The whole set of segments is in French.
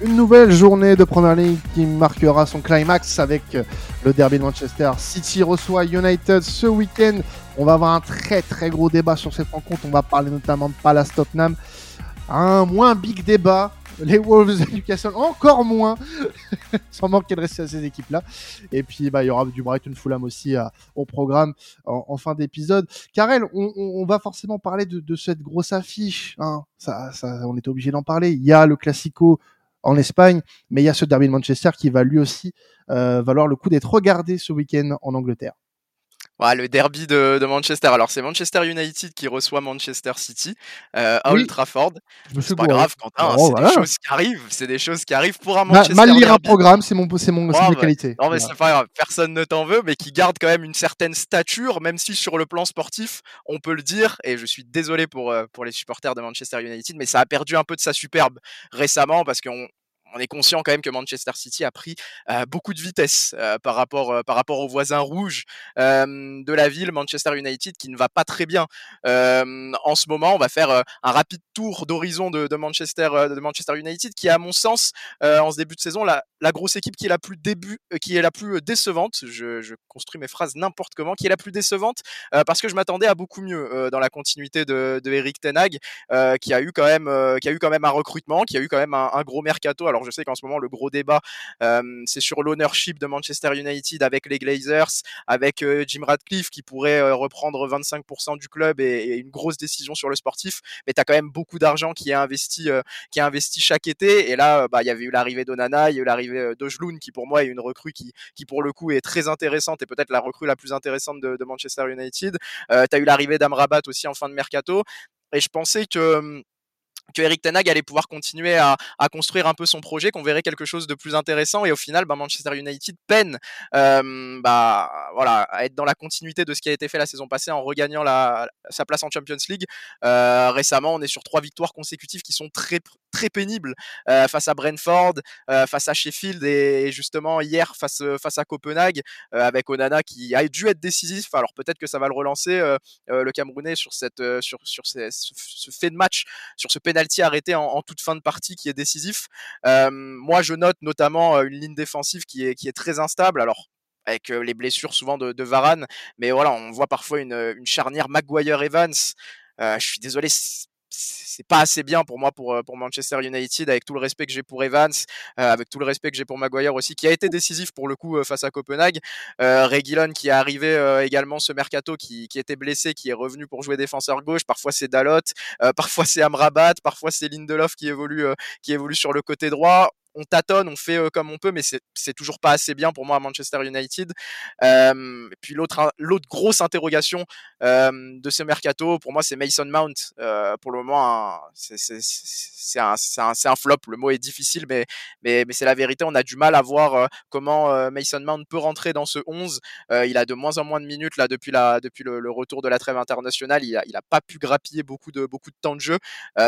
Une nouvelle journée de Premier League qui marquera son climax avec le derby de Manchester. City reçoit United ce week-end. On va avoir un très très gros débat sur cette rencontre. On va parler notamment de Palace Tottenham. Un moins big débat les Wolves et Newcastle encore moins, sans manquer de rester à ces équipes-là. Et puis, bah, il y aura du Brighton Fulham aussi euh, au programme en, fin d'épisode. Karel, on, va forcément parler de, cette grosse affiche. Hein. Ça, ça, on était obligé d'en parler. Il y a le Classico en Espagne, mais il y a ce derby de Manchester qui va lui aussi euh, valoir le coup d'être regardé ce week-end en Angleterre. Ouais, le derby de, Manchester. Alors, c'est Manchester United qui reçoit Manchester City euh, à Old Trafford. C'est pas grave, Quentin. Oh, c'est des choses qui arrivent. C'est des choses qui arrivent pour un Manchester. mal lire un programme, c'est mon, c'est mon, oh, qualité. Non, mais c'est pas grave. Personne ne t'en veut, mais qui garde quand même une certaine stature, même si sur le plan sportif, on peut le dire. Et je suis désolé pour, euh, pour les supporters de Manchester United, mais ça a perdu un peu de sa superbe récemment parce qu'on on est conscient quand même que Manchester City a pris beaucoup de vitesse par, rapport, par rapport aux voisins rouges de la ville, Manchester United, qui ne va pas très bien en ce moment. On va faire un rapide tour d'horizon de, Manchester, de Manchester United, qui est à mon sens, en ce début de saison, la, la grosse équipe qui est la plus, début, qui est la plus décevante. Je, construis mes phrases n'importe comment, qui est la plus décevante parce que je m'attendais à beaucoup mieux dans la continuité de, de Eric Tenag, qui a eu quand même, qui a eu quand même un recrutement, qui a eu quand même un, gros mercato. Je sais qu'en ce moment le gros débat c'est sur l'ownership de Manchester United avec les Glazers, avec Jim Radcliffe qui pourrait reprendre 25% du club et, une grosse décision sur le sportif. Mais tu as quand même beaucoup d'argent qui est investi, qui est investi chaque été. Et là, bah, il y avait eu l'arrivée d'Onana, il y a eu l'arrivée d'Ojloun qui pour moi est une recrue qui, qui pour le coup est très intéressante et peut-être la recrue la plus intéressante de, Manchester United. tu as eu l'arrivée d'Amrabat aussi en fin de mercato. Et je pensais que que Eric Tenag allait pouvoir continuer à, construire un peu son projet, qu'on verrait quelque chose de plus intéressant. Et au final, bah, Manchester United peine bah, voilà, à être dans la continuité de ce qui a été fait la saison passée en regagnant la, sa place en Champions League. Euh, récemment, on est sur trois victoires consécutives qui sont très, très pénibles euh, face à Brentford, euh, face à Sheffield et, justement hier face, face à Copenhague avec Onana qui a dû être décisif. Alors peut-être que ça va le relancer, le Camerounais, sur, cette, sur, sur ce, fait de match, sur ce penalty arrêté en, toute fin de partie qui est décisif. moi, je note notamment une ligne défensive qui est, qui est très instable. Alors avec les blessures souvent de, Varane. Mais voilà, on voit parfois une, une charnière Maguire-Evans. je suis désolé, c'est pas assez bien pour moi pour, pour Manchester United avec tout le respect que j'ai pour Evans avec tout le respect que j'ai pour Maguire aussi qui a été décisif pour le coup face à Copenhague. Euh, Reguilon qui est arrivé également ce mercato qui, qui, était blessé qui est revenu pour jouer défenseur gauche. Parfois c'est Dalot parfois c'est Amrabat parfois c'est Lindelof qui évolue qui évolue sur le côté droit on tâtonne, on fait euh, comme on peut, mais c'est toujours pas assez bien pour moi à Manchester United. et puis l'autre grosse interrogation de ce mercato, pour moi, c'est Mason Mount. Euh, pour le moment, c'est un, flop. Le mot est difficile, mais, c'est la vérité. On a du mal à voir euh, comment Mason Mount peut rentrer dans ce 11. il a de moins en moins de minutes là depuis, le, retour de la trêve internationale. Il a, il a pas pu grappiller beaucoup de, beaucoup de temps de jeu.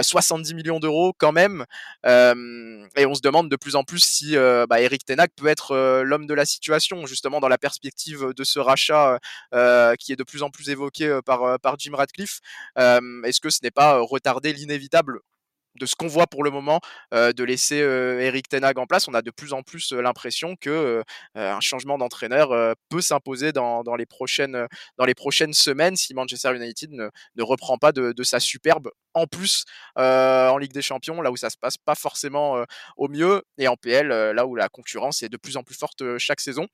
70 millions d'euros quand même. et on se demande de plus en plus si euh, bah, Eric Tenac peut être euh, l'homme de la situation, justement dans la perspective de ce rachat euh, qui est de plus en plus évoqué par, par Jim Radcliffe. Est-ce que ce n'est pas retarder l'inévitable? De ce qu'on voit pour le moment, de laisser Eric Tenag en place, on a de plus en plus l'impression que un changement d'entraîneur peut s'imposer dans, les prochaines, semaines si Manchester United ne, ne reprend pas de, de, sa superbe en plus en Ligue des Champions, là où ça se passe pas forcément au mieux, et en PL, là où la concurrence est de plus en plus forte chaque saison.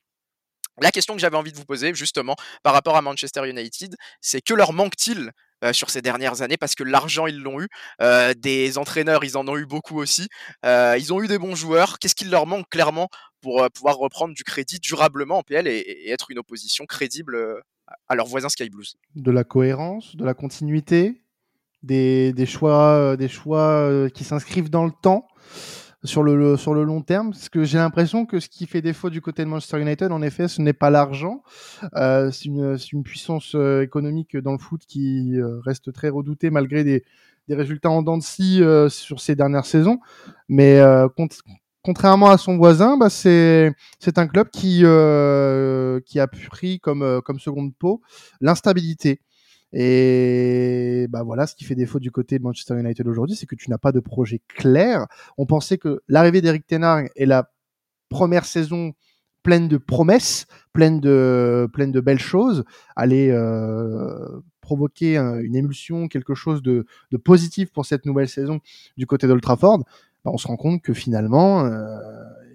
La question que j'avais envie de vous poser, justement, par rapport à Manchester United, c'est que leur manque-t-il euh, sur ces dernières années parce que l'argent ils l'ont eu, euh, des entraîneurs ils en ont eu beaucoup aussi, euh, ils ont eu des bons joueurs. Qu'est-ce qu'il leur manque clairement pour pouvoir reprendre du crédit durablement en PL et, être une opposition crédible à leurs voisins Sky Blues? De la cohérence, de la continuité, des, choix, des choix qui s'inscrivent dans le temps sur le, sur le long terme Parce que j'ai l'impression que ce qui fait défaut du côté de Manchester United, en effet, ce n'est pas l'argent. Euh, c'est une, une, puissance euh, économique dans le foot qui euh, reste très redoutée malgré des, des résultats en dents de scie sur ces dernières saisons. Mais contrairement à son voisin, bah, c'est un club qui, qui a pris comme, comme seconde peau l'instabilité. Et bah voilà, ce qui fait défaut du côté de Manchester United aujourd'hui, c'est que tu n'as pas de projet clair. On pensait que l'arrivée d'Eric Tenard et la première saison pleine de promesses, pleine de, pleine de belles choses, allait euh, provoquer une émulsion, quelque chose de, de, positif pour cette nouvelle saison du côté d'Old Trafford. Bah, on se rend compte que finalement, euh,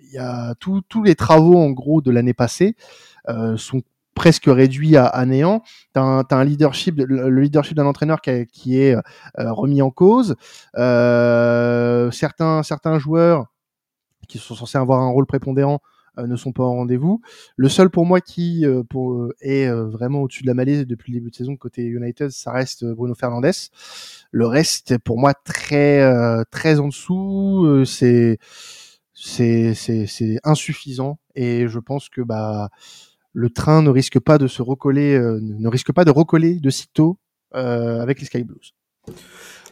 il y a tous les travaux en gros de l'année passée euh, sont presque réduit à, à néant. Tu as, un leadership, le leadership d'un entraîneur qui, est euh, remis en cause. Euh, certains, certains joueurs qui sont censés avoir un rôle prépondérant euh, ne sont pas au rendez-vous. Le seul pour moi qui euh, pour, est vraiment au-dessus de la malaise depuis le début de saison côté United, ça reste Bruno Fernandes. Le reste, pour moi, très très en dessous. c'est c'est insuffisant et je pense que bah le train ne risque pas de se recoller, euh, ne risque pas de recoller de sitôt euh, avec les Sky Blues.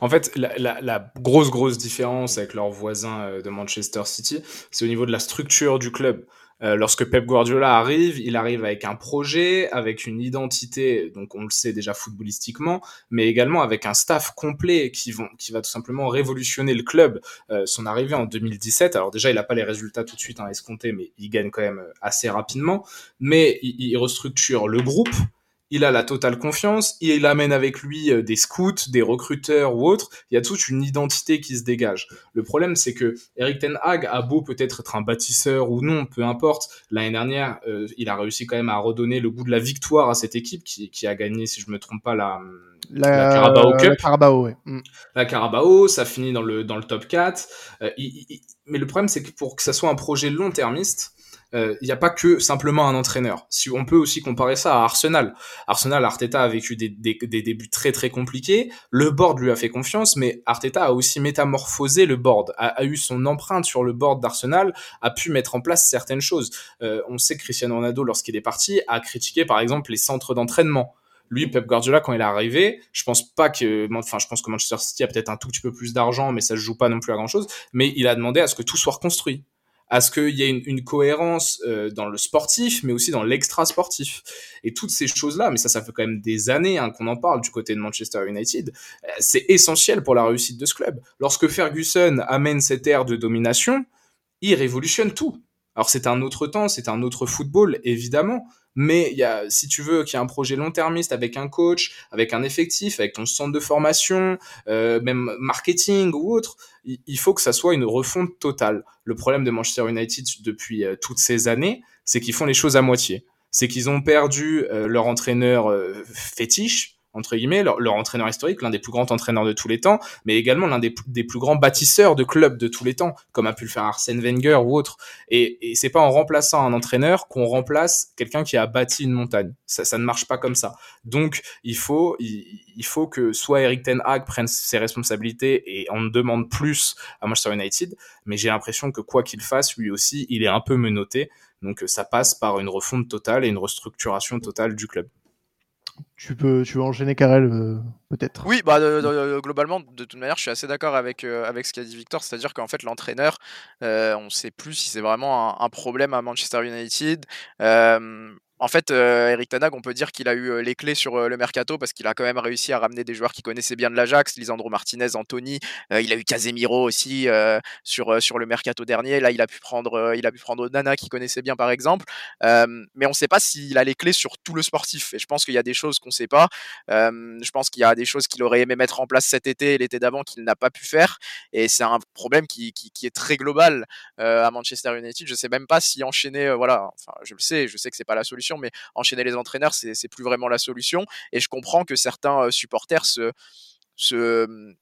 En fait, la, grosse, grosse différence avec leurs voisins euh, de Manchester City, c'est au niveau de la structure du club. Euh, lorsque Pep Guardiola arrive, il arrive avec un projet, avec une identité, donc on le sait déjà footballistiquement, mais également avec un staff complet qui, vont, qui va tout simplement révolutionner le club. Euh, son arrivée en 2017, alors déjà il n'a pas les résultats tout de suite hein, escomptés, mais il gagne quand même assez rapidement, mais il, il restructure le groupe, il a la totale confiance, il amène avec lui euh, des scouts, des recruteurs ou autres, il y a toute une identité qui se dégage. Le problème, c'est que Eric Ten Hag a beau peut-être être un bâtisseur ou non, peu importe, l'année dernière, euh, il a réussi quand même à redonner le goût de la victoire à cette équipe qui, a gagné, si je me trompe pas, la, la, Carabao Cup. La Carabao, ouais. Mm. La Carabao, ça finit dans le, dans le top 4. Euh, mais le problème, c'est que pour que ça soit un projet long-termiste, il euh, n'y a pas que simplement un entraîneur. Si on peut aussi comparer ça à Arsenal. Arsenal, Arteta a vécu des, des, des, débuts très très compliqués. Le board lui a fait confiance, mais Arteta a aussi métamorphosé le board, a, a eu son empreinte sur le board d'Arsenal, a pu mettre en place certaines choses. Euh, on sait que Cristiano Ronaldo, lorsqu'il est parti, a critiqué par exemple les centres d'entraînement lui Pep Guardiola quand il est arrivé je pense pas que enfin je pense que Manchester City a peut-être un tout petit peu plus d'argent mais ça se joue pas non plus à grand chose mais il a demandé à ce que tout soit reconstruit à ce qu'il y ait une, cohérence euh, dans le sportif, mais aussi dans l'extra sportif. Et toutes ces choses-là, mais ça, ça fait quand même des années hein, qu'on en parle du côté de Manchester United, euh, c'est essentiel pour la réussite de ce club. Lorsque Ferguson amène cette ère de domination, il révolutionne tout. Alors c'est un autre temps, c'est un autre football, évidemment, mais il y a, si tu veux qu'il y ait un projet long-termiste avec un coach, avec un effectif, avec ton centre de formation, euh, même marketing ou autre, il, faut que ça soit une refonte totale. Le problème de Manchester United depuis euh, toutes ces années, c'est qu'ils font les choses à moitié. C'est qu'ils ont perdu euh, leur entraîneur fétiche, entre guillemets, leur, entraîneur historique, l'un des plus grands entraîneurs de tous les temps, mais également l'un des, plus grands bâtisseurs de clubs de tous les temps, comme a pu le faire Arsène Wenger ou autre. Et, c'est pas en remplaçant un entraîneur qu'on remplace quelqu'un qui a bâti une montagne. Ça, ça ne marche pas comme ça. Donc, il faut, il, faut que soit Eric Ten Hag prenne ses responsabilités et on demande plus à Manchester United, mais j'ai l'impression que quoi qu'il fasse, lui aussi, il est un peu menotté. Donc, ça passe par une refonte totale et une restructuration totale du club tu peux, tu veux enchaîner Karel euh, peut-être? Oui, bah globalement, de toute manière, je suis assez d'accord avec euh, avec ce qu'a dit Victor, c'est-à-dire qu'en fait, l'entraîneur, euh, on ne sait plus si c'est vraiment un, problème à Manchester United. En fait, euh, Eric Tanag, on peut dire qu'il a eu euh, les clés sur euh, le mercato parce qu'il a quand même réussi à ramener des joueurs qui connaissaient bien de l'Ajax, Lisandro Martinez, Anthony. il a eu Casemiro aussi sur sur le mercato dernier. Là, il a pu prendre il a pu prendre Nana qui connaissait bien par exemple. mais on ne sait pas s'il a les clés sur tout le sportif. Et je pense qu'il y a des choses qu'on ne sait pas. je pense qu'il y a des choses qu'il aurait aimé mettre en place cet été et l'été d'avant qu'il n'a pas pu faire. Et c'est un problème qui, qui, est très global à Manchester United. Je sais même pas si enchaîner, voilà, enfin, je le sais, je sais que c'est pas la solution mais enchaîner les entraîneurs, c'est plus vraiment la solution. Et je comprends que certains euh, supporters se, se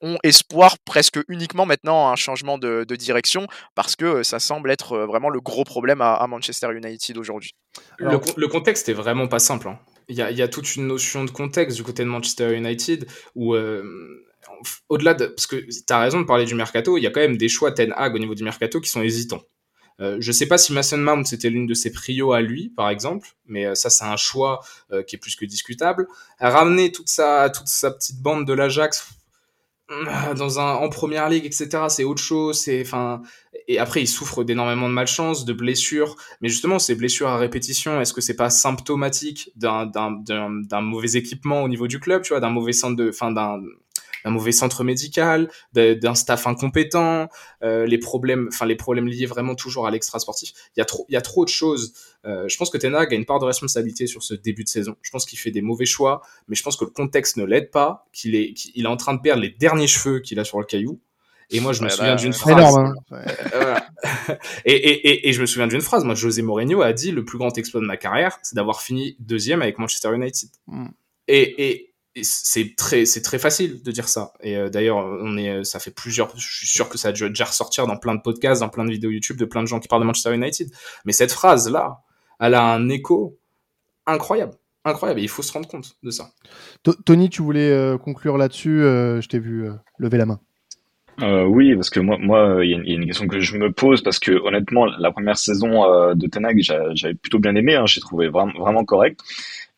ont espoir presque uniquement maintenant à un changement de, direction parce que euh, ça semble être euh, vraiment le gros problème à, Manchester United aujourd'hui. Le, contexte est vraiment pas simple. Hein. Il, y a, il, y a, toute une notion de contexte du côté de Manchester United où au-delà de parce que tu as raison de parler du mercato, il y a quand même des choix Ten Hag au niveau du mercato qui sont hésitants. Euh, je ne sais pas si Mason Mount c'était l'une de ses prios à lui, par exemple, mais euh, ça c'est un choix euh, qui est plus que discutable. Ramener toute sa toute sa petite bande de l'Ajax, dans un en première ligue, etc. C'est autre chose. C'est enfin et après il souffre d'énormément de malchance, de blessures. Mais justement, ces blessures à répétition, est-ce que c'est pas symptomatique d'un d'un d'un mauvais équipement au niveau du club, tu vois, d'un mauvais centre de, enfin d'un un mauvais centre médical, d'un staff incompétent, euh, les problèmes, enfin les problèmes liés vraiment toujours à l'extra sportif. Il y a trop, il y a trop de choses. Euh, je pense que Tenag a une part de responsabilité sur ce début de saison. Je pense qu'il fait des mauvais choix, mais je pense que le contexte ne l'aide pas, qu'il est, qu'il est en train de perdre les derniers cheveux qu'il a sur le caillou. Et moi, je me souviens bah, d'une phrase. Énorme, hein. Et, et, et, et, je me souviens d'une phrase. Moi, José Mourinho a dit le plus grand exploit de ma carrière, c'est d'avoir fini deuxième avec Manchester United. Mm. Et, et, c'est très c'est très facile de dire ça. Et euh, d'ailleurs on est ça fait plusieurs je suis sûr que ça a déjà ressortir dans plein de podcasts dans plein de vidéos YouTube de plein de gens qui parlent de Manchester United. Mais cette phrase là elle a un écho incroyable incroyable. Et il faut se rendre compte de ça. Tony tu voulais euh, conclure là-dessus euh, je t'ai vu lever la main. Oui, parce que moi, moi, il y, a une question que je me pose parce que honnêtement, la première saison de Tenag, j'avais plutôt bien aimé. Hein, j'ai trouvé vraiment, vraiment correct.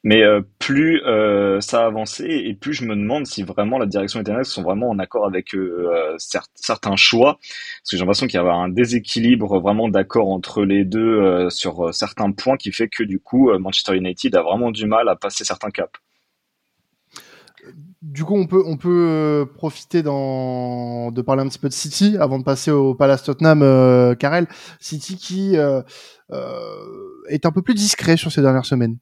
Mais euh, plus euh, ça a avancé et plus je me demande si vraiment la direction et sont vraiment en accord avec euh, certains choix. Parce que j'ai l'impression qu'il y a un déséquilibre vraiment d'accord entre les deux sur certains points qui fait que du coup Manchester United a vraiment du mal à passer certains caps. Du coup, on peut, on peut profiter de parler un petit peu de City avant de passer au Palace Tottenham, Karel. City qui est un peu plus discret sur ces dernières semaines.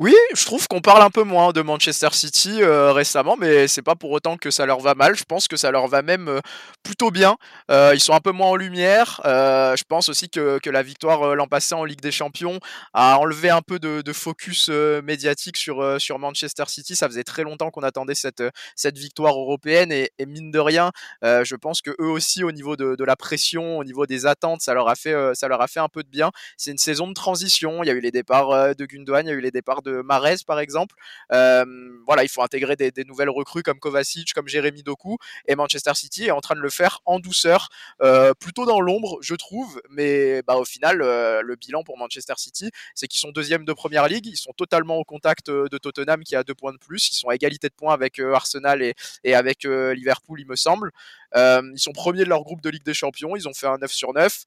Oui, je trouve qu'on parle un peu moins de Manchester City euh, récemment, mais c'est pas pour autant que ça leur va mal. Je pense que ça leur va même euh, plutôt bien. Euh, ils sont un peu moins en lumière. je pense aussi que, la victoire l'an passé en Ligue des Champions a enlevé un peu de, focus médiatique sur, sur Manchester City. Ça faisait très longtemps qu'on attendait cette, cette victoire européenne et, mine de rien, je pense que eux aussi au niveau de, la pression, au niveau des attentes, ça leur a fait, ça leur a fait un peu de bien. C'est une saison de transition. Il y a eu les départs de Gundogan, il y a eu les départ de Mares par exemple. Euh, voilà, il faut intégrer des, nouvelles recrues comme Kovacic, comme Jérémy Doku, et Manchester City est en train de le faire en douceur, euh, plutôt dans l'ombre, je trouve, mais bah, au final, euh, le bilan pour Manchester City, c'est qu'ils sont deuxième de première ligue, ils sont totalement au contact de Tottenham qui a deux points de plus, ils sont à égalité de points avec Arsenal et, et avec Liverpool, il me semble. ils sont premiers de leur groupe de Ligue des Champions, ils ont fait un 9 sur 9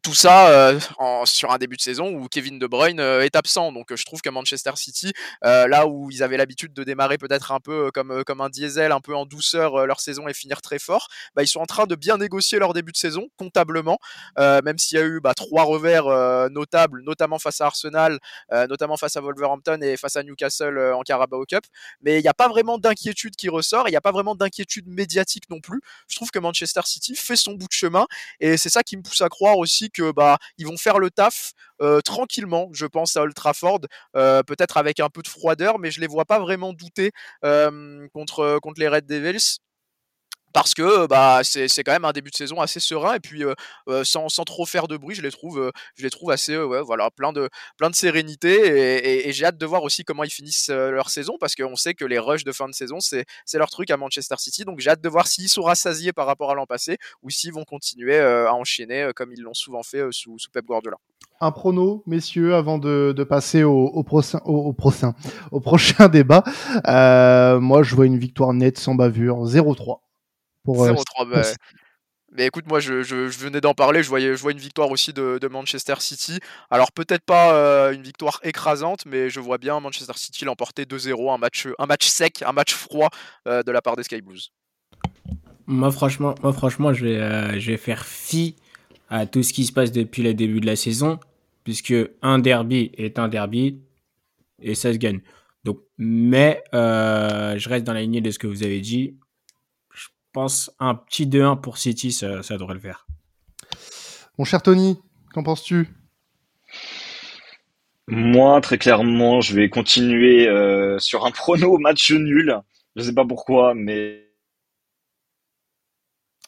tout ça euh, en, sur un début de saison où Kevin De Bruyne euh, est absent. Donc euh, je trouve que Manchester City, là où ils avaient l'habitude de démarrer peut-être un peu comme, comme un diesel, un peu en douceur leur saison et finir très fort, bah, ils sont en train de bien négocier leur début de saison comptablement, même s'il y a eu bah, trois revers notables, notamment face à Arsenal, notamment face à Wolverhampton et face à Newcastle en Carabao Cup. Mais il n'y a pas vraiment d'inquiétude qui ressort, il n'y a pas vraiment d'inquiétude médiatique non plus. Je trouve que Manchester City fait son bout de chemin et c'est ça qui me pousse à croire aussi que bah ils vont faire le taf euh, tranquillement, je pense à Old Trafford, euh, peut-être avec un peu de froideur, mais je les vois pas vraiment douter euh, contre contre les Red Devils parce que bah c'est quand même un début de saison assez serein et puis sans, sans, trop faire de bruit je les trouve je les trouve assez voilà plein de plein de sérénité et, j'ai hâte de voir aussi comment ils finissent leur saison parce qu'on sait que les rushs de fin de saison c'est leur truc à Manchester City donc j'ai hâte de voir s'ils sont rassasiés par rapport à l'an passé ou s'ils vont continuer à enchaîner comme ils l'ont souvent fait sous, sous Pep Guardiola un prono, messieurs, avant de, passer au, au, prochain, au, prochain, au prochain débat. Euh, moi, je vois une victoire nette sans bavure, 0-3. Pour, 0-3, euh, bah, mais écoute, moi, je, je, venais d'en parler. Je, voyais, je vois une victoire aussi de, de Manchester City. Alors, peut-être pas euh, une victoire écrasante, mais je vois bien Manchester City l'emporter 2-0. Un match, un match sec, un match froid de la part des Sky Blues. Moi, franchement, moi, franchement je, vais, je vais faire fi à tout ce qui se passe depuis le début de la saison puisque un derby est un derby et ça se gagne. Donc, mais euh, je reste dans la lignée de ce que vous avez dit. Je pense un petit 2-1 pour City, ça, devrait le faire. Mon cher Tony, qu'en penses-tu? Moi, très clairement, je vais continuer euh, sur un prono match nul. Je ne sais pas pourquoi, mais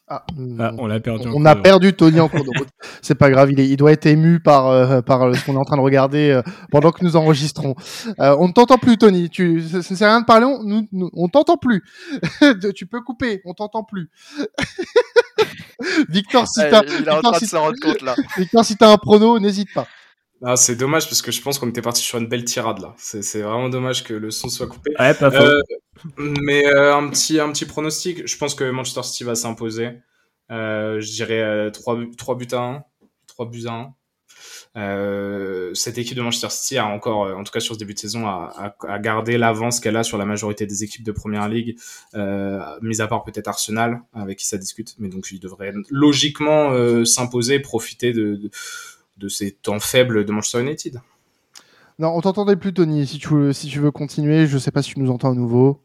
ah, ah, on l'a perdu. On a perdu Tony en cours de route. C'est pas grave, il, il, doit être ému par, euh, par euh, ce qu'on est en train de regarder euh, pendant que nous enregistrons. on ne t'entend plus, Tony. Tu, c'est rien de parler. On, nous, on t'entend plus. tu peux couper. On t'entend plus. Victor, si t'as, il est en train de se rendre compte là. Victor, si t'as un prono, n'hésite pas. Ah, c'est dommage parce que je pense qu'on était parti sur une belle tirade là. C'est vraiment dommage que le son soit coupé. Ouais, pas faux. Euh, mais euh, un, petit, un petit pronostic. Je pense que Manchester City va s'imposer. Euh, je dirais 3, 3 buts à 1. 3 buts à 1. cette équipe de Manchester City a encore, en tout cas sur ce début de saison, a, a, gardé l'avance qu'elle a sur la majorité des équipes de Première Ligue, euh, mis à part peut-être Arsenal, avec qui ça discute. Mais donc il devrait logiquement euh, s'imposer, profiter de, de ces temps faibles de Manchester United. Non, on t'entendait plus, Tony. Si tu, veux, si tu veux continuer, je sais pas si tu nous entends à nouveau.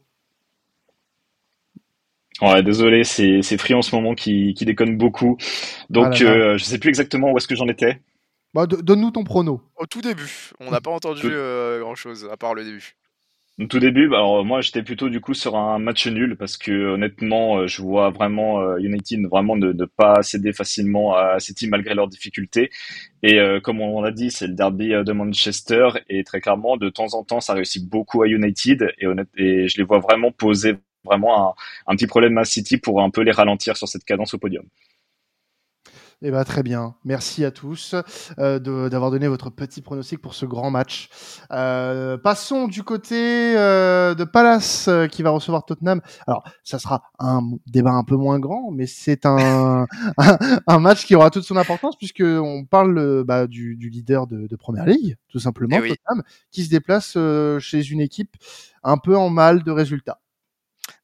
Ouais, désolé, c'est Free en ce moment qui, qui déconne beaucoup. Donc, ah là là. Euh, je sais plus exactement où est-ce que j'en étais. Bah, Donne-nous ton prono. Au tout début, on n'a pas entendu euh, grand-chose, à part le début. Au tout début, bah, alors moi j'étais plutôt du coup sur un match nul parce que honnêtement, euh, je vois vraiment euh, United vraiment ne, ne, pas céder facilement à City malgré leurs difficultés. Et euh, comme on l'a dit, c'est le derby de Manchester et très clairement, de temps en temps, ça réussit beaucoup à United et, honnête, et je les vois vraiment poser vraiment un, un petit problème à City pour un peu les ralentir sur cette cadence au podium. Eh ben, très bien. Merci à tous euh, d'avoir donné votre petit pronostic pour ce grand match. Euh, passons du côté euh, de Palace euh, qui va recevoir Tottenham. Alors, ça sera un débat un peu moins grand, mais c'est un, un, un, match qui aura toute son importance puisque on parle euh, bah, du, du, leader de, de, Première Ligue, tout simplement, eh oui. Tottenham, qui se déplace euh, chez une équipe un peu en mal de résultats.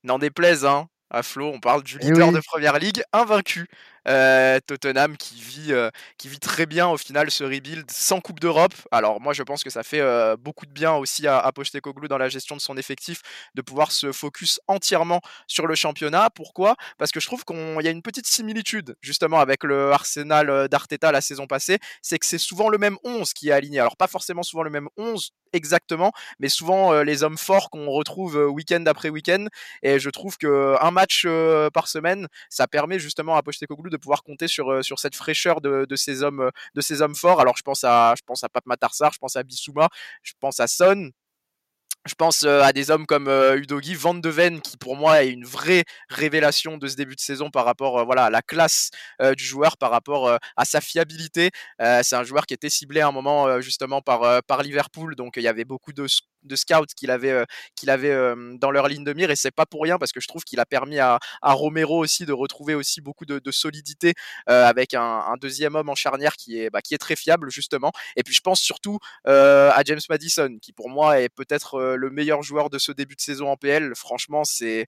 N'en déplaise, hein à Flo, on parle du leader oui. de première ligue invaincu. Euh, Tottenham qui vit, euh, qui vit très bien au final ce rebuild sans Coupe d'Europe. Alors moi je pense que ça fait euh, beaucoup de bien aussi à, à Pochettinoglou dans la gestion de son effectif de pouvoir se focus entièrement sur le championnat. Pourquoi? Parce que je trouve qu'il y a une petite similitude justement avec le Arsenal d'Arteta la saison passée, c'est que c'est souvent le même 11 qui est aligné. Alors pas forcément souvent le même 11 exactement, mais souvent les hommes forts qu'on retrouve week-end après week-end. Et je trouve que un match par semaine, ça permet justement à Pochettinoglou de pouvoir compter sur sur cette fraîcheur de, de ces hommes de ces hommes forts. Alors je pense à je pense à Pape Matarsar, je pense à Bissouma, je pense à Son, je pense euh, à des hommes comme euh, Udogi, Van de Ven, qui pour moi est une vraie révélation de ce début de saison par rapport euh, voilà, à la classe euh, du joueur, par rapport euh, à sa fiabilité. c'est un joueur qui était ciblé à un moment justement par, par Liverpool, donc il y avait beaucoup de, de scouts qu'il avait, qu'il avait dans leur ligne de mire, et c'est pas pour rien parce que je trouve qu'il a permis à, à, Romero aussi de retrouver aussi beaucoup de, solidité avec un, deuxième homme en charnière qui est, bah, qui est très fiable justement. Et puis je pense surtout à James Madison, qui pour moi est peut-être le meilleur joueur de ce début de saison en PL. Franchement, c'est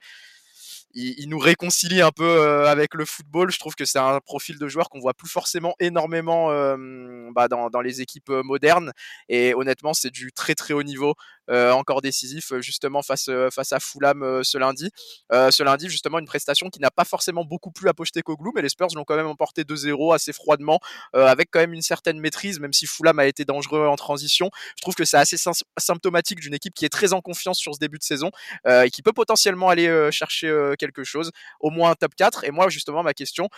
il, nous réconcilie un peu euh, avec le football. Je trouve que c'est un profil de joueur qu'on voit plus forcément énormément euh, bah, dans, dans, les équipes euh, modernes. Et honnêtement, c'est du très très haut niveau. Euh, encore décisif justement face face à Fulham euh, ce lundi. Euh, ce lundi justement une prestation qui n'a pas forcément beaucoup plu à Pochettinoglou, mais les Spurs l'ont quand même emporté 2-0 assez froidement, avec quand même une certaine maîtrise, même si Fulham a été dangereux en transition. Je trouve que c'est assez symptomatique d'une équipe qui est très en confiance sur ce début de saison et qui peut potentiellement aller chercher quelque chose, au moins un top 4. Et moi justement ma question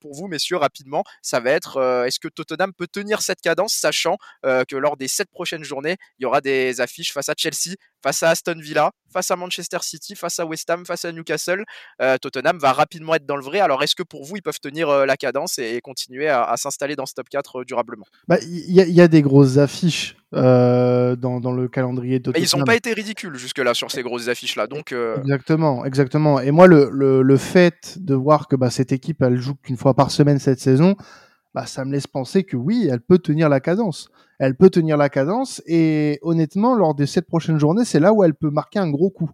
pour vous messieurs rapidement, ça va être est-ce que Tottenham peut tenir cette cadence, sachant que lors des sept prochaines journées, il y aura des affiches face à Chelsea, face à Aston Villa, face à Manchester City, face à West Ham, face à Newcastle. Euh, Tottenham va rapidement être dans le vrai. Alors, est-ce que pour vous, ils peuvent tenir euh, la cadence et, et continuer à, à s'installer dans ce top 4 euh, durablement? Il bah, y, y, a des grosses affiches dans, dans, le calendrier de Tottenham. ils n'ont pas été ridicules jusque-là sur ces grosses affiches-là. Donc, Exactement, exactement. Et moi, le, le, le fait de voir que bah, cette équipe, elle joue qu'une fois par semaine cette saison, bah, ça me laisse penser que oui, elle peut tenir la cadence elle peut tenir la cadence et honnêtement, lors des sept prochaines journées, c'est là où elle peut marquer un gros coup.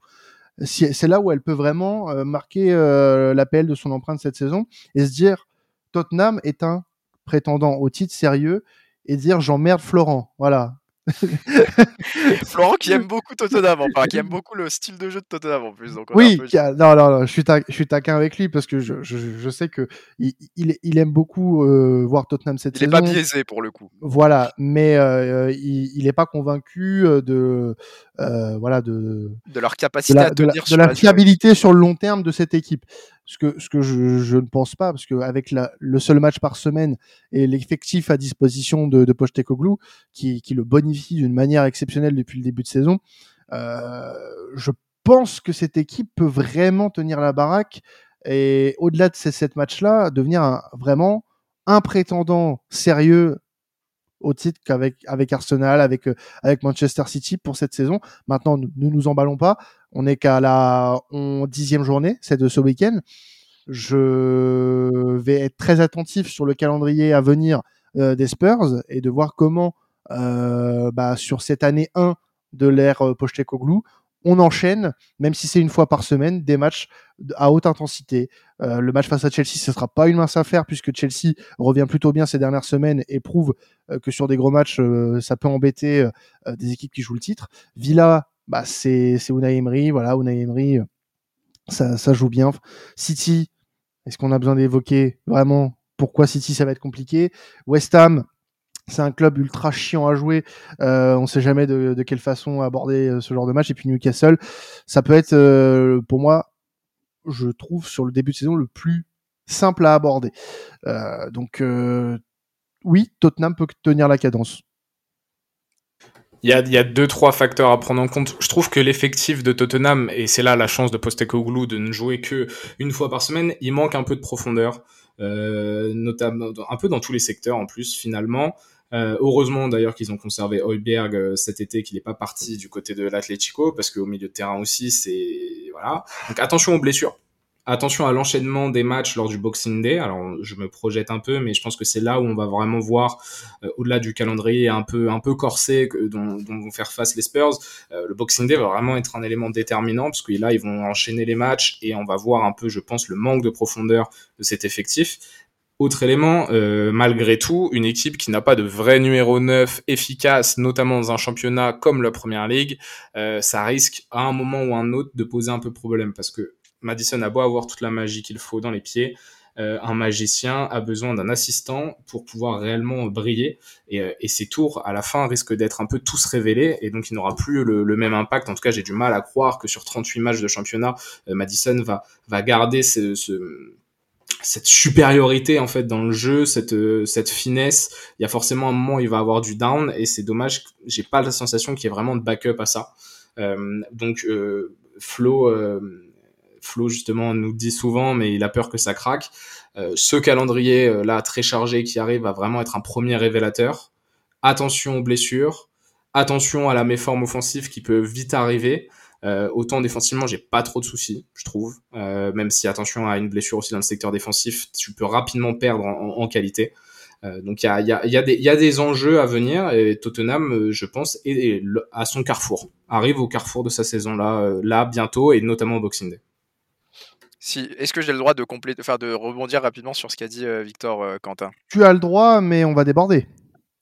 C'est là où elle peut vraiment euh, marquer euh, l'appel de son empreinte cette saison et se dire Tottenham est un prétendant au titre sérieux et dire j'emmerde Florent. Voilà, Florent qui aime beaucoup Tottenham, enfin, qui aime beaucoup le style de jeu de Tottenham en plus. Donc oui, peu... a, non, non, non, je suis, ta, je suis taquin avec lui parce que je, je, je sais que il, il, il aime beaucoup euh, voir Tottenham cette il saison. Il n'est pas biaisé pour le coup. Voilà, mais euh, il n'est pas convaincu de, euh, voilà, de, de leur capacité de la, à tenir de la, sur de la fiabilité sur le long terme de cette équipe ce que, ce que je, ne pense pas, parce qu'avec le seul match par semaine et l'effectif à disposition de, de Pochettinoglou, qui, qui le bonifie d'une manière exceptionnelle depuis le début de saison, euh, je pense que cette équipe peut vraiment tenir la baraque et au-delà de ces sept matchs-là, devenir vraiment un prétendant sérieux au titre qu'avec avec Arsenal, avec avec Manchester City pour cette saison. Maintenant, ne nous, nous emballons pas. On est qu'à la dixième journée, c'est de ce week-end. Je vais être très attentif sur le calendrier à venir des Spurs et de voir comment bah, sur cette année 1 de l'ère Pochettino, on enchaîne, même si c'est une fois par semaine, des matchs à haute intensité. Euh, le match face à Chelsea, ce sera pas une mince affaire puisque Chelsea revient plutôt bien ces dernières semaines et prouve euh, que sur des gros matchs, euh, ça peut embêter des équipes qui jouent le titre. Villa, bah, c'est Unai Emery, voilà, Unai Emery, ça, ça joue bien. City, est-ce qu'on a besoin d'évoquer vraiment pourquoi City ça va être compliqué? West Ham, c'est un club ultra chiant à jouer. Euh, on sait jamais de, quelle façon aborder euh, ce genre de match. Et puis Newcastle, ça peut être euh, pour moi, je trouve sur le début de saison le plus simple à aborder. Euh, donc oui, Tottenham peut tenir la cadence. Il y, a, il y a deux trois facteurs à prendre en compte. Je trouve que l'effectif de Tottenham et c'est là la chance de Postecoglou de ne jouer que une fois par semaine, il manque un peu de profondeur. Euh, notamment un peu dans tous les secteurs en plus finalement. Euh, heureusement d'ailleurs qu'ils ont conservé Heuberg euh, cet été, qu'il n'est pas parti du côté de l'Atlético, parce qu'au milieu de terrain aussi, c'est voilà. Donc attention aux blessures. Attention à l'enchaînement des matchs lors du Boxing Day. Alors je me projette un peu, mais je pense que c'est là où on va vraiment voir, euh, au-delà du calendrier un peu corsé que, dont, vont faire face les Spurs, le Boxing Day va vraiment être un élément déterminant parce que là ils vont enchaîner les matchs et on va voir un peu, je pense, le manque de profondeur de cet effectif. Autre élément, euh, malgré tout, une équipe qui n'a pas de vrai numéro 9 efficace, notamment dans un championnat comme la Première Ligue, euh, ça risque à un moment ou un autre de poser un peu problème parce que Madison a beau avoir toute la magie qu'il faut dans les pieds, euh, un magicien a besoin d'un assistant pour pouvoir réellement briller et, et, ses tours à la fin risquent d'être un peu tous révélés et donc il n'aura plus le, le, même impact. En tout cas, j'ai du mal à croire que sur 38 matchs de championnat, Madison va, va garder ce, ce cette supériorité en fait dans le jeu, cette euh, cette finesse, il y a forcément un moment où il va avoir du down et c'est dommage, j'ai pas la sensation qu'il y ait vraiment de backup à ça. Euh, donc euh, Flo euh, Flo justement nous dit souvent mais il a peur que ça craque. ce calendrier là très chargé qui arrive va vraiment être un premier révélateur. Attention aux blessures, attention à la méforme offensive qui peut vite arriver. Euh, autant défensivement, j'ai pas trop de soucis, je trouve. Euh, même si attention à une blessure aussi dans le secteur défensif, tu peux rapidement perdre en, qualité. Euh, donc il y a, des, enjeux à venir et Tottenham, euh, je pense, est, à son carrefour. Arrive au carrefour de sa saison là, euh, là bientôt et notamment au Boxing Day. Si, est-ce que j'ai le droit de enfin de rebondir rapidement sur ce qu'a dit Victor Quentin? Tu as le droit, mais on va déborder.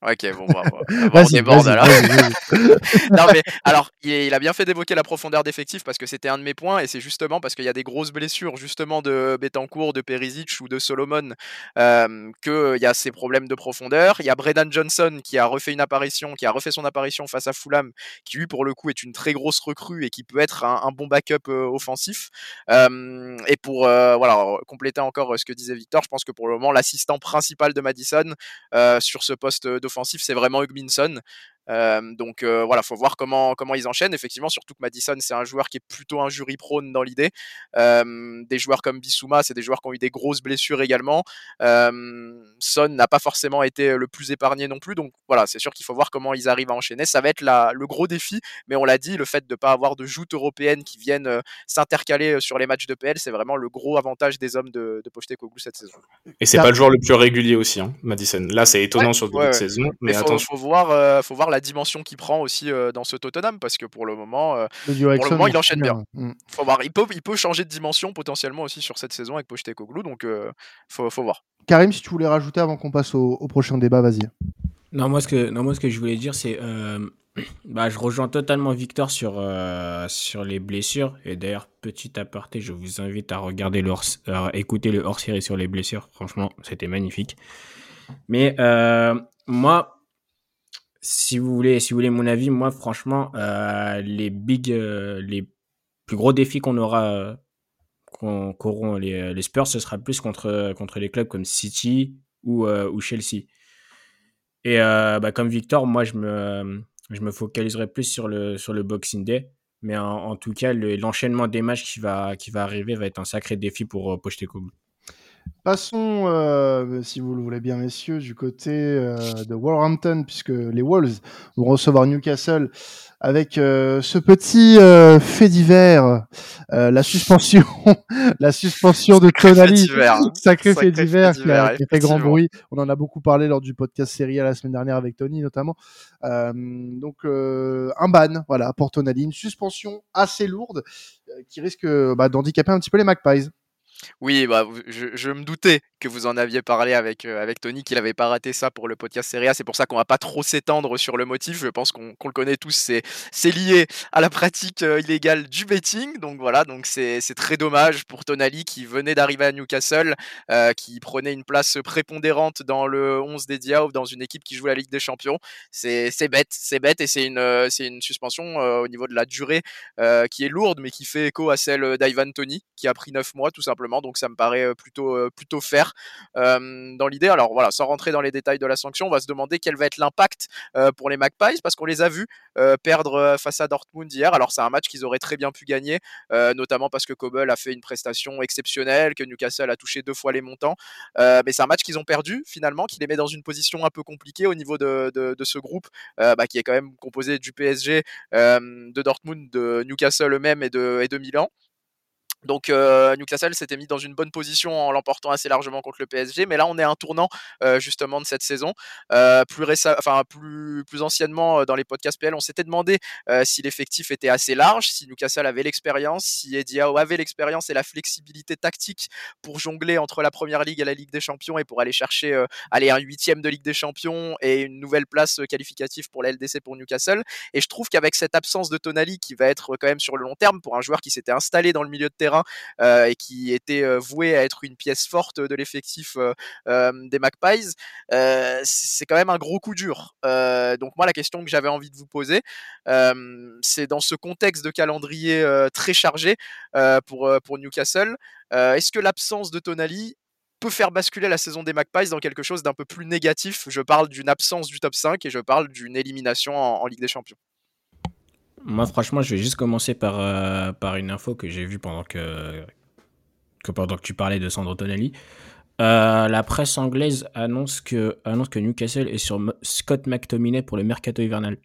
Ok, bon, bah, on déborde alors. non, mais alors, il, a bien fait d'évoquer la profondeur d'effectif parce que c'était un de mes points et c'est justement parce qu'il y a des grosses blessures, justement de Betancourt, de Perisic ou de Solomon, euh, qu'il y a ces problèmes de profondeur. Il y a Brendan Johnson qui a refait une apparition, qui a refait son apparition face à Fulham, qui lui, pour le coup, est une très grosse recrue et qui peut être un, un bon backup euh, offensif. Euh, et pour euh, voilà, compléter encore ce que disait Victor, je pense que pour le moment, l'assistant principal de Madison euh, sur ce poste de offensif, c'est vraiment Hugminson. Euh, donc euh, voilà, faut voir comment comment ils enchaînent. Effectivement, surtout que Madison, c'est un joueur qui est plutôt injury prone dans l'idée. Euh, des joueurs comme Bissouma, c'est des joueurs qui ont eu des grosses blessures également. Son n'a pas forcément été le plus épargné non plus. Donc voilà, c'est sûr qu'il faut voir comment ils arrivent à enchaîner. Ça va être la, le gros défi. Mais on l'a dit, le fait de ne pas avoir de joutes européennes qui viennent euh, s'intercaler sur les matchs de PL, c'est vraiment le gros avantage des hommes de, de Pochettino cette saison. Et c'est pas le joueur le plus régulier aussi, hein, Madison. Là, c'est étonnant ouais, sur le début ouais, de saison. Mais, mais faut, attention. Faut voir, faut voir la dimension qu'il prend aussi euh, dans ce Tottenham parce que pour le moment, euh, pour le moment il enchaîne bien. Mm. Faut voir, il peut, il peut changer de dimension potentiellement aussi sur cette saison avec Pochettino, donc euh, faut, faut voir. Karim, si tu voulais rajouter avant qu'on passe au, au, prochain débat, vas-y. Non, moi ce que, non, moi ce que je voulais dire, c'est, bah, je rejoins totalement Victor sur sur les blessures. Et d'ailleurs, petit aparté, je vous invite à regarder le hors, écouter le hors-série sur les blessures. Franchement, c'était magnifique. Mais moi, si vous voulez, si vous voulez mon avis, moi franchement, euh, les big, euh, les plus gros défis qu'on aura, qu'on qu'auront les, Spurs, ce sera plus contre contre les clubs comme City ou euh, ou Chelsea. Et bah, comme Victor, moi je me je me focaliserai plus sur le sur le Boxing Day. Mais en, tout cas, l'enchaînement des matchs qui va qui va arriver va être un sacré défi pour Pochettino. Passons, euh, si vous le voulez bien, messieurs, du côté euh, de Wolverhampton, puisque les Wolves vont recevoir Newcastle avec euh, ce petit euh, fait divers, euh, la suspension, la suspension de Tonali, hein. sacré fait divers qui a, fait grand bruit. On en a beaucoup parlé lors du podcast série à la semaine dernière avec Tony notamment. Euh, donc euh, un ban, voilà, pour Tonali, une suspension assez lourde qui risque bah, d'handicaper un petit peu les Magpies. Oui, bah, je, me doutais que vous en aviez parlé avec, euh, avec Tony, qu'il n'avait pas raté ça pour le podcast Serie A. C'est pour ça qu'on va pas trop s'étendre sur le motif. Je pense qu'on le connaît tous. C'est lié à la pratique euh, illégale du betting. Donc voilà, c'est très dommage pour Tonali qui venait d'arriver à Newcastle, euh, qui prenait une place prépondérante dans le 11 des Diables, dans une équipe qui joue la Ligue des Champions. C'est bête, c'est bête et c'est une, une suspension au niveau de la durée qui est lourde, mais qui fait écho à celle d'Ivan Tony, qui a pris 9 mois tout simplement. Donc ça me paraît euh, plutôt, euh, plutôt fair euh, dans l'idée. Alors voilà, sans rentrer dans les détails de la sanction, on va se demander quel va être l'impact pour les Magpies, parce qu'on les a vus perdre face à Dortmund hier. Alors c'est un match qu'ils auraient très bien pu gagner, notamment parce que Kobel a fait une prestation exceptionnelle, que Newcastle a touché deux fois les montants. Mais c'est un match qu'ils ont perdu finalement, qui les met dans une position un peu compliquée au niveau de, ce groupe, bah, qui est quand même composé du PSG, de Dortmund, de Newcastle eux-mêmes et de Milan. Donc euh, Newcastle s'était mis dans une bonne position en l'emportant assez largement contre le PSG, mais là on est à un tournant euh, justement de cette saison. Euh, plus récem- enfin plus plus anciennement dans les podcasts PL, on s'était demandé si l'effectif était assez large, si Newcastle avait l'expérience, si Howe avait l'expérience et la flexibilité tactique pour jongler entre la Première Ligue et la Ligue des Champions et pour aller chercher aller un huitième de Ligue des Champions et une nouvelle place qualificative pour la LDC pour Newcastle. Et je trouve qu'avec cette absence de Tonali qui va être quand même sur le long terme pour un joueur qui s'était installé dans le milieu de terrain euh, et qui était euh, voué à être une pièce forte de l'effectif euh, des Magpies, c'est quand même un gros coup dur. Donc moi la question que j'avais envie de vous poser, c'est dans ce contexte de calendrier très chargé pour, Newcastle, est-ce que l'absence de Tonali peut faire basculer la saison des Magpies dans quelque chose d'un peu plus négatif? Je parle d'une absence du top 5 et je parle d'une élimination en Ligue des Champions. Moi, franchement, je vais juste commencer par, euh, par une info que j'ai vue pendant que, que, pendant que tu parlais de Sandro Tonali. Euh, la presse anglaise annonce que, annonce que Newcastle est sur M- Scott McTominay pour le mercato hivernal.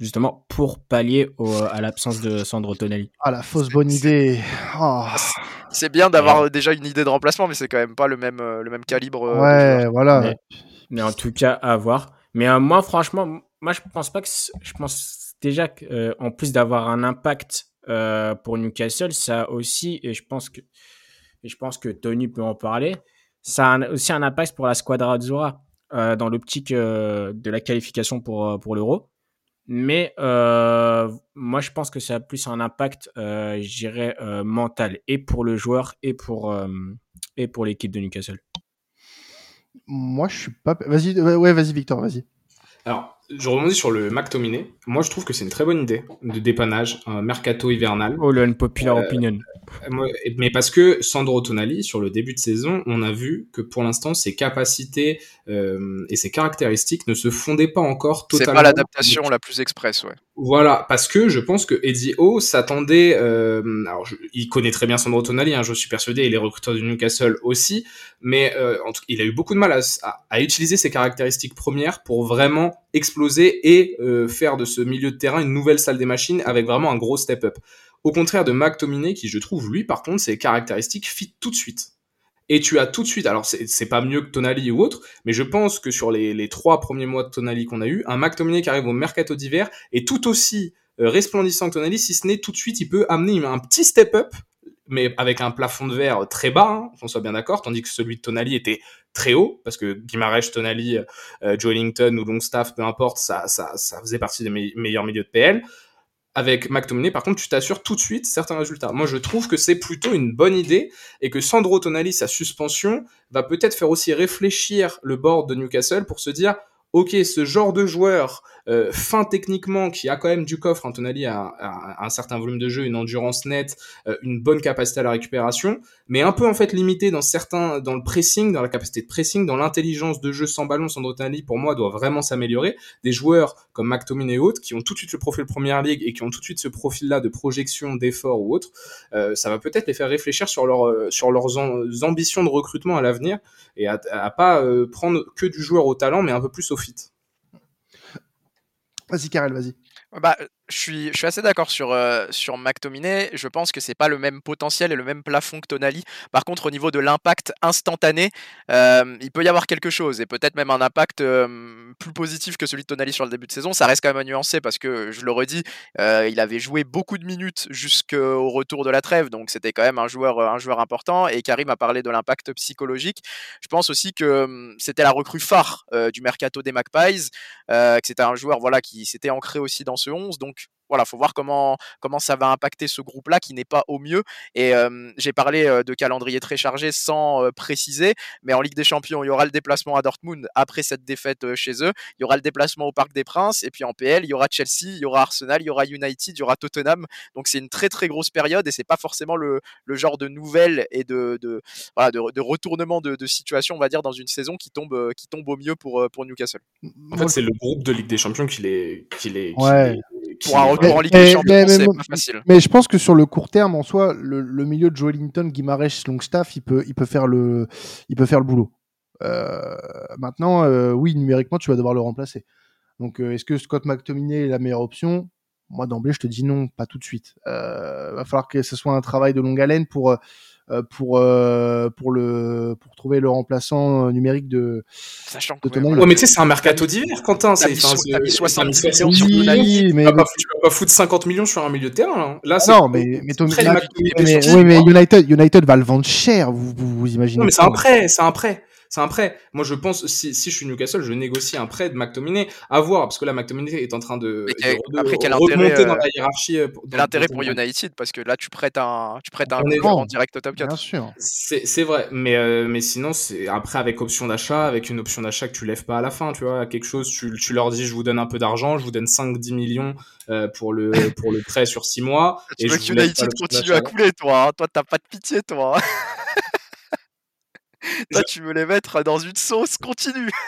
Justement, pour pallier au- à l'absence de Sandro Tonali. Ah, la fausse bonne idée. Oh. C'est bien d'avoir déjà une idée de remplacement, mais c'est quand même pas le même, euh, le même calibre. Ouais, voilà. Mais, mais en tout cas, à voir. Mais euh, moi, franchement, moi, je pense pas que. Je pense déjà qu'en plus d'avoir un impact euh, pour Newcastle, ça a aussi, et je pense que, et je pense que Tony peut en parler, ça a un- aussi un impact pour la Squadra Azzurra euh, dans l'optique euh, de la qualification pour, euh, pour l'Euro. Mais euh, moi, je pense que ça a plus un impact, euh, je dirais, euh, mental, et pour le joueur, et pour, euh, et pour l'équipe de Newcastle. Moi, je suis pas. Vas-y, ouais, vas-y, Victor, vas-y. Alors, je rebondis sur le McTominay. Moi, je trouve que c'est une très bonne idée de dépannage, un mercato hivernal. Oh, le unpopular Euh, opinion. Moi, Mais parce que Sandro Tonali, sur le début de saison, on a vu que pour l'instant, ses capacités euh, et ses caractéristiques ne se fondaient pas encore C'est totalement. pas l'adaptation la plus express, ouais. Voilà, parce que je pense que Eddie Howe s'attendait. Euh, alors, je- il connaît très bien Sandro Tonali, hein, je suis persuadé, et les recruteurs du Newcastle aussi, mais euh, en tout, il a eu beaucoup de mal à, à- à utiliser ses caractéristiques premières pour vraiment exploser et euh, faire de ce milieu de terrain une nouvelle salle des machines avec vraiment un gros step-up. Au contraire de McTominay, qui je trouve, lui, par contre, ses caractéristiques fit tout de suite. Et tu as tout de suite, alors c'est pas mieux que Tonali ou autre, mais je pense que sur les, les trois premiers mois de Tonali qu'on a eu, un McTominay qui arrive au mercato d'hiver est tout aussi euh, resplendissant que Tonali, si ce n'est tout de suite, il peut amener un petit step-up, mais avec un plafond de verre très bas, hein, qu'on soit bien d'accord, tandis que celui de Tonali était très haut, parce que Guimarães, Tonali, euh, Joe Ellington ou Longstaff, peu importe, ça, ça, ça faisait partie des me- meilleurs milieux de PL. Avec McTominay, par contre, tu t'assures tout de suite certains résultats. Moi, je trouve que c'est plutôt une bonne idée et que Sandro Tonali, sa suspension, va peut-être faire aussi réfléchir le board de Newcastle pour se dire, ok, ce genre de joueur euh, fin techniquement, qui a quand même du coffre. Antonelli a, a, un certain volume de jeu, une endurance nette, euh, une bonne capacité à la récupération, mais un peu en fait limité dans certains, dans le pressing, dans la capacité de pressing, dans l'intelligence de jeu sans ballon. Sandro Tonali, pour moi, doit vraiment s'améliorer. Des joueurs comme McTominay et autres, qui ont tout de suite le profil Première Ligue et qui ont tout de suite ce profil-là de projection, d'effort ou autre, euh, ça va peut-être les faire réfléchir sur, leur, euh, sur leurs ambitions de recrutement à l'avenir et à, à pas euh, prendre que du joueur au talent, mais un peu plus au fit. Vas-y, Karel, vas-y. Bah, je suis, assez d'accord sur, euh, sur McTominay. Je pense que c'est pas le même potentiel et le même plafond que Tonali. Par contre, au niveau de l'impact instantané, euh, il peut y avoir quelque chose et peut-être même un impact euh, plus positif que celui de Tonali sur le début de saison. Ça reste quand même à nuancer parce que, je le redis, euh, il avait joué beaucoup de minutes jusqu'au retour de la trêve, donc c'était quand même un joueur, important. Et Karim a parlé de l'impact psychologique. Je pense aussi que hum, c'était la recrue phare du mercato des Magpies, que c'était un joueur voilà, qui s'était ancré aussi dans ce 11. Donc voilà, faut voir comment, comment ça va impacter ce groupe-là qui n'est pas au mieux. Et euh, j'ai parlé euh, de calendrier très chargé sans euh, préciser, mais en Ligue des Champions, il y aura le déplacement à Dortmund après cette défaite euh, chez eux. Il y aura le déplacement au Parc des Princes. Et puis en PL, il y aura Chelsea, il y aura Arsenal, il y aura United, il y aura Tottenham. Donc c'est une très très grosse période et c'est pas forcément le, le genre de nouvelles et de, de, voilà, de, de retournement de, de, situation, on va dire, dans une saison qui tombe, qui tombe au mieux pour, pour Newcastle. En fait, c'est le groupe de Ligue des Champions qui les, qui les, qui Ouais. les- qui Pour un retour en Ligue des Champions, c'est pas facile. Mais je pense que sur le court terme, en soi, le, le milieu de Joelinton, Guimarães, Longstaff, il peut, il peut faire le, il peut faire le boulot. Euh, maintenant, euh, oui, numériquement, tu vas devoir le remplacer. Donc, euh, est-ce que Scott McTominay est la meilleure option? Moi, d'emblée, je te dis non, pas tout de suite. Euh, va falloir que ce soit un travail de longue haleine pour, pour, euh, pour le, pour trouver le remplaçant euh, numérique de. Sachant de voilà, Ouais, mais tu sais, c'est un mercato d'hiver, Quentin. C'est, mis enfin, so- c'est- t'as mis c'est 60 un millions mercato sur d'hiver. Tonali, mais, Tu vas, pas, tu vas pas foutre 50 millions sur un milieu de terrain. Là, là non, mais, mais, mais- sur oui, mais. United, United va le vendre cher, vous, vous, vous imaginez. Non, mais c'est un prêt, c'est un prêt. C'est un prêt. Moi, je pense, si, si je suis Newcastle, je négocie un prêt de McTominay. À voir, parce que là, McTominay est en train de, remonter dans euh, la hiérarchie. euh, pour- C'est dans- l'intérêt pour United parce que là tu prêtes un tu prêtes un en direct au top 4. Bien sûr. C'est, c'est vrai, mais, euh, mais sinon, c'est après avec option d'achat, avec une option d'achat que tu lèves pas à la fin, tu vois, quelque chose, tu, tu leur dis, je vous donne un peu d'argent, je vous donne 5-10 millions euh, pour, le, pour le prêt sur 6 mois. Tu et veux je que United continue à couler toi hein Toi t'as pas de pitié toi. Toi tu veux les mettre dans une sauce continue.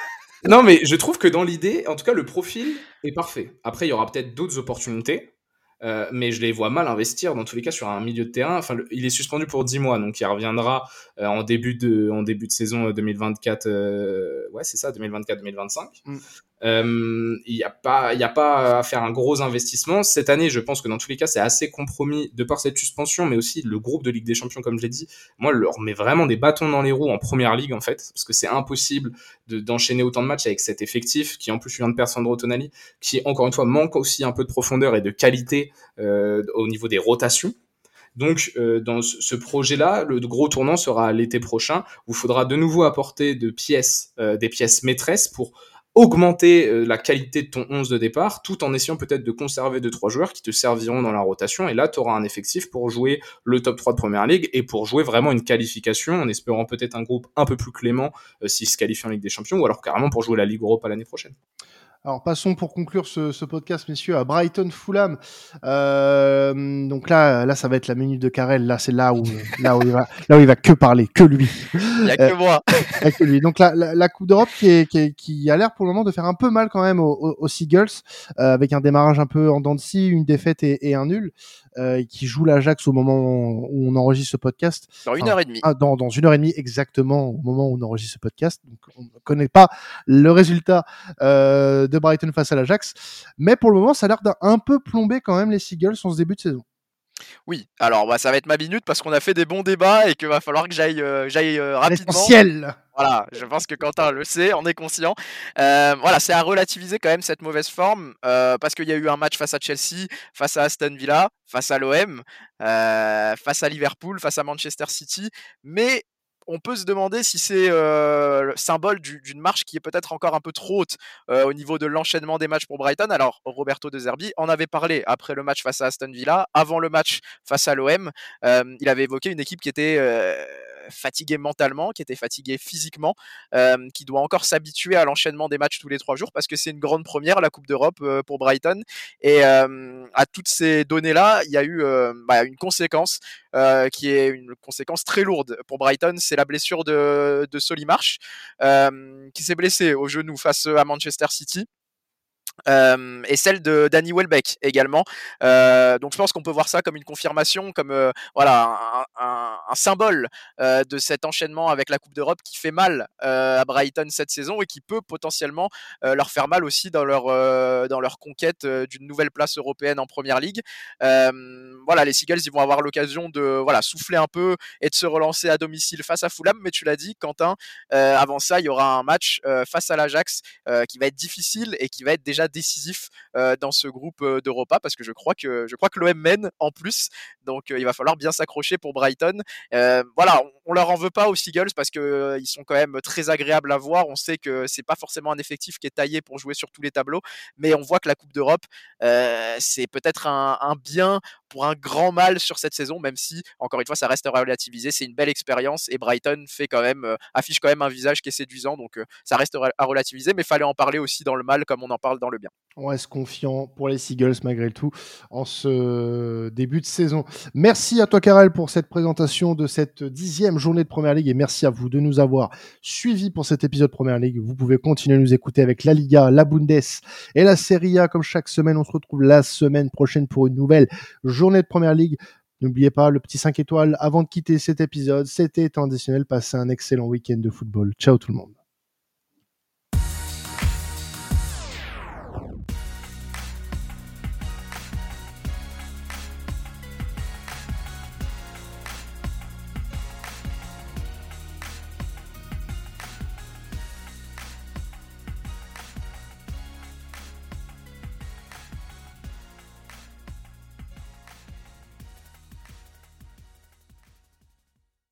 Non, mais je trouve que dans l'idée, en tout cas, le profil est parfait. Après, il y aura peut-être d'autres opportunités, euh, mais je les vois mal investir dans tous les cas sur un milieu de terrain. Enfin, le- il est suspendu pour 10 mois, donc il reviendra euh, en début de en début de saison euh, 2024. euh, ouais, c'est ça, 2024-2025. Mm. Euh, Il n'y a pas a pas à faire un gros investissement cette année. Je pense que dans tous les cas, c'est assez compromis de par cette suspension, mais aussi le groupe de Ligue des Champions, comme je l'ai dit. Moi, leur met vraiment des bâtons dans les roues en première ligue en fait, parce que c'est impossible de- d'enchaîner autant de matchs avec cet effectif qui en plus vient de perdre Sandro Tonali, qui encore une fois manque aussi un peu de profondeur et de qualité euh, au niveau des rotations. Donc, euh, dans ce projet-là, le gros tournant sera l'été prochain, où il faudra de nouveau apporter de pièces, des pièces maîtresses pour augmenter euh, la qualité de ton 11 de départ, tout en essayant peut-être de conserver deux trois joueurs qui te serviront dans la rotation. Et là, tu auras un effectif pour jouer le top 3 de Première Ligue et pour jouer vraiment une qualification, en espérant peut-être un groupe un peu plus clément euh, s'il se qualifie en Ligue des Champions, ou alors carrément pour jouer la Ligue Europa l'année prochaine. Alors passons pour conclure ce, ce podcast, messieurs, à Brighton Fulham. Euh, donc là, là, ça va être la minute de Carrel. Là, c'est là où, là où il va, là où il va que parler, que lui, Il y a Euh, que moi. Ah, que lui. Donc la, la, la Coupe d'Europe qui, est, qui, est- qui a l'air pour le moment de faire un peu mal quand même aux, aux- Seagulls, euh, avec un démarrage un peu en dents de scie, une défaite et, et un nul, euh, qui joue l'Ajax au moment où on enregistre ce podcast. Dans une heure et demie. Ah, dans, dans une heure et demie exactement au moment où on enregistre ce podcast. Donc, on ne connaît pas le résultat euh, de Brighton face à l'Ajax. Mais pour le moment, ça a l'air d'un un peu plomber quand même les Seagulls en ce début de saison. Oui, alors bah, ça va être ma minute parce qu'on a fait des bons débats et qu'il va falloir que j'aille euh, j'aille euh, rapidement. L'essentiel Voilà, je pense que Quentin le sait, on est conscient. Euh, voilà, c'est à relativiser quand même cette mauvaise forme euh, parce qu'il y a eu un match face à Chelsea, face à Aston Villa, face à l'OM, euh, face à Liverpool, face à Manchester City, mais on peut se demander si c'est euh, le symbole du- d'une marche qui est peut-être encore un peu trop haute euh, au niveau de l'enchaînement des matchs pour Brighton. Alors, Roberto De Zerbi en avait parlé après le match face à Aston Villa, avant le match face à l'OM. Euh, il avait évoqué une équipe qui était fatigué mentalement, qui était fatigué physiquement, qui doit encore s'habituer à l'enchaînement des matchs tous les trois jours parce que c'est une grande première la Coupe d'Europe pour Brighton. Et à toutes ces données-là, il y a eu bah, une conséquence qui est une conséquence très lourde pour Brighton, c'est la blessure de, de Solimarch, qui s'est blessé au genou face à Manchester City et celle de Danny Welbeck également. Donc je pense qu'on peut voir ça comme une confirmation, comme voilà un, symbole de cet enchaînement avec la Coupe d'Europe qui fait mal à Brighton cette saison et qui peut potentiellement leur faire mal aussi dans leur dans leur conquête d'une nouvelle place européenne en Première Ligue. voilà, les Seagulls ils vont avoir l'occasion de voilà souffler un peu et de se relancer à domicile face à Fulham. Mais tu l'as dit, Quentin. avant ça, il y aura un match face à l'Ajax qui va être difficile et qui va être déjà décisif euh, dans ce groupe euh, d'Europa parce que je crois que je crois que l'OM mène en plus, donc euh, il va falloir bien s'accrocher pour Brighton. voilà, on, leur en veut pas aux Seagulls parce que ils sont quand même très agréables à voir. On sait que c'est pas forcément un effectif qui est taillé pour jouer sur tous les tableaux, mais on voit que la Coupe d'Europe c'est peut-être un, un bien pour un grand mal sur cette saison, même si, encore une fois, ça reste à relativiser. C'est une belle expérience et Brighton fait quand même, affiche quand même un visage qui est séduisant, donc ça reste à relativiser, mais fallait en parler aussi dans le mal comme on en parle dans le bien. On reste confiant pour les Seagulls malgré tout en ce début de saison. Merci à toi, Karel, pour cette présentation de cette dixième journée de Première Ligue et merci à vous de nous avoir suivis pour cet épisode Première Ligue. Vous pouvez continuer à nous écouter avec la Liga, la Bundes et la Serie A comme chaque semaine. On se retrouve la semaine prochaine pour une nouvelle journée de Première Ligue. N'oubliez pas le petit 5 étoiles avant de quitter cet épisode. C'était traditionnel. Passez un excellent week-end de football. Ciao tout le monde.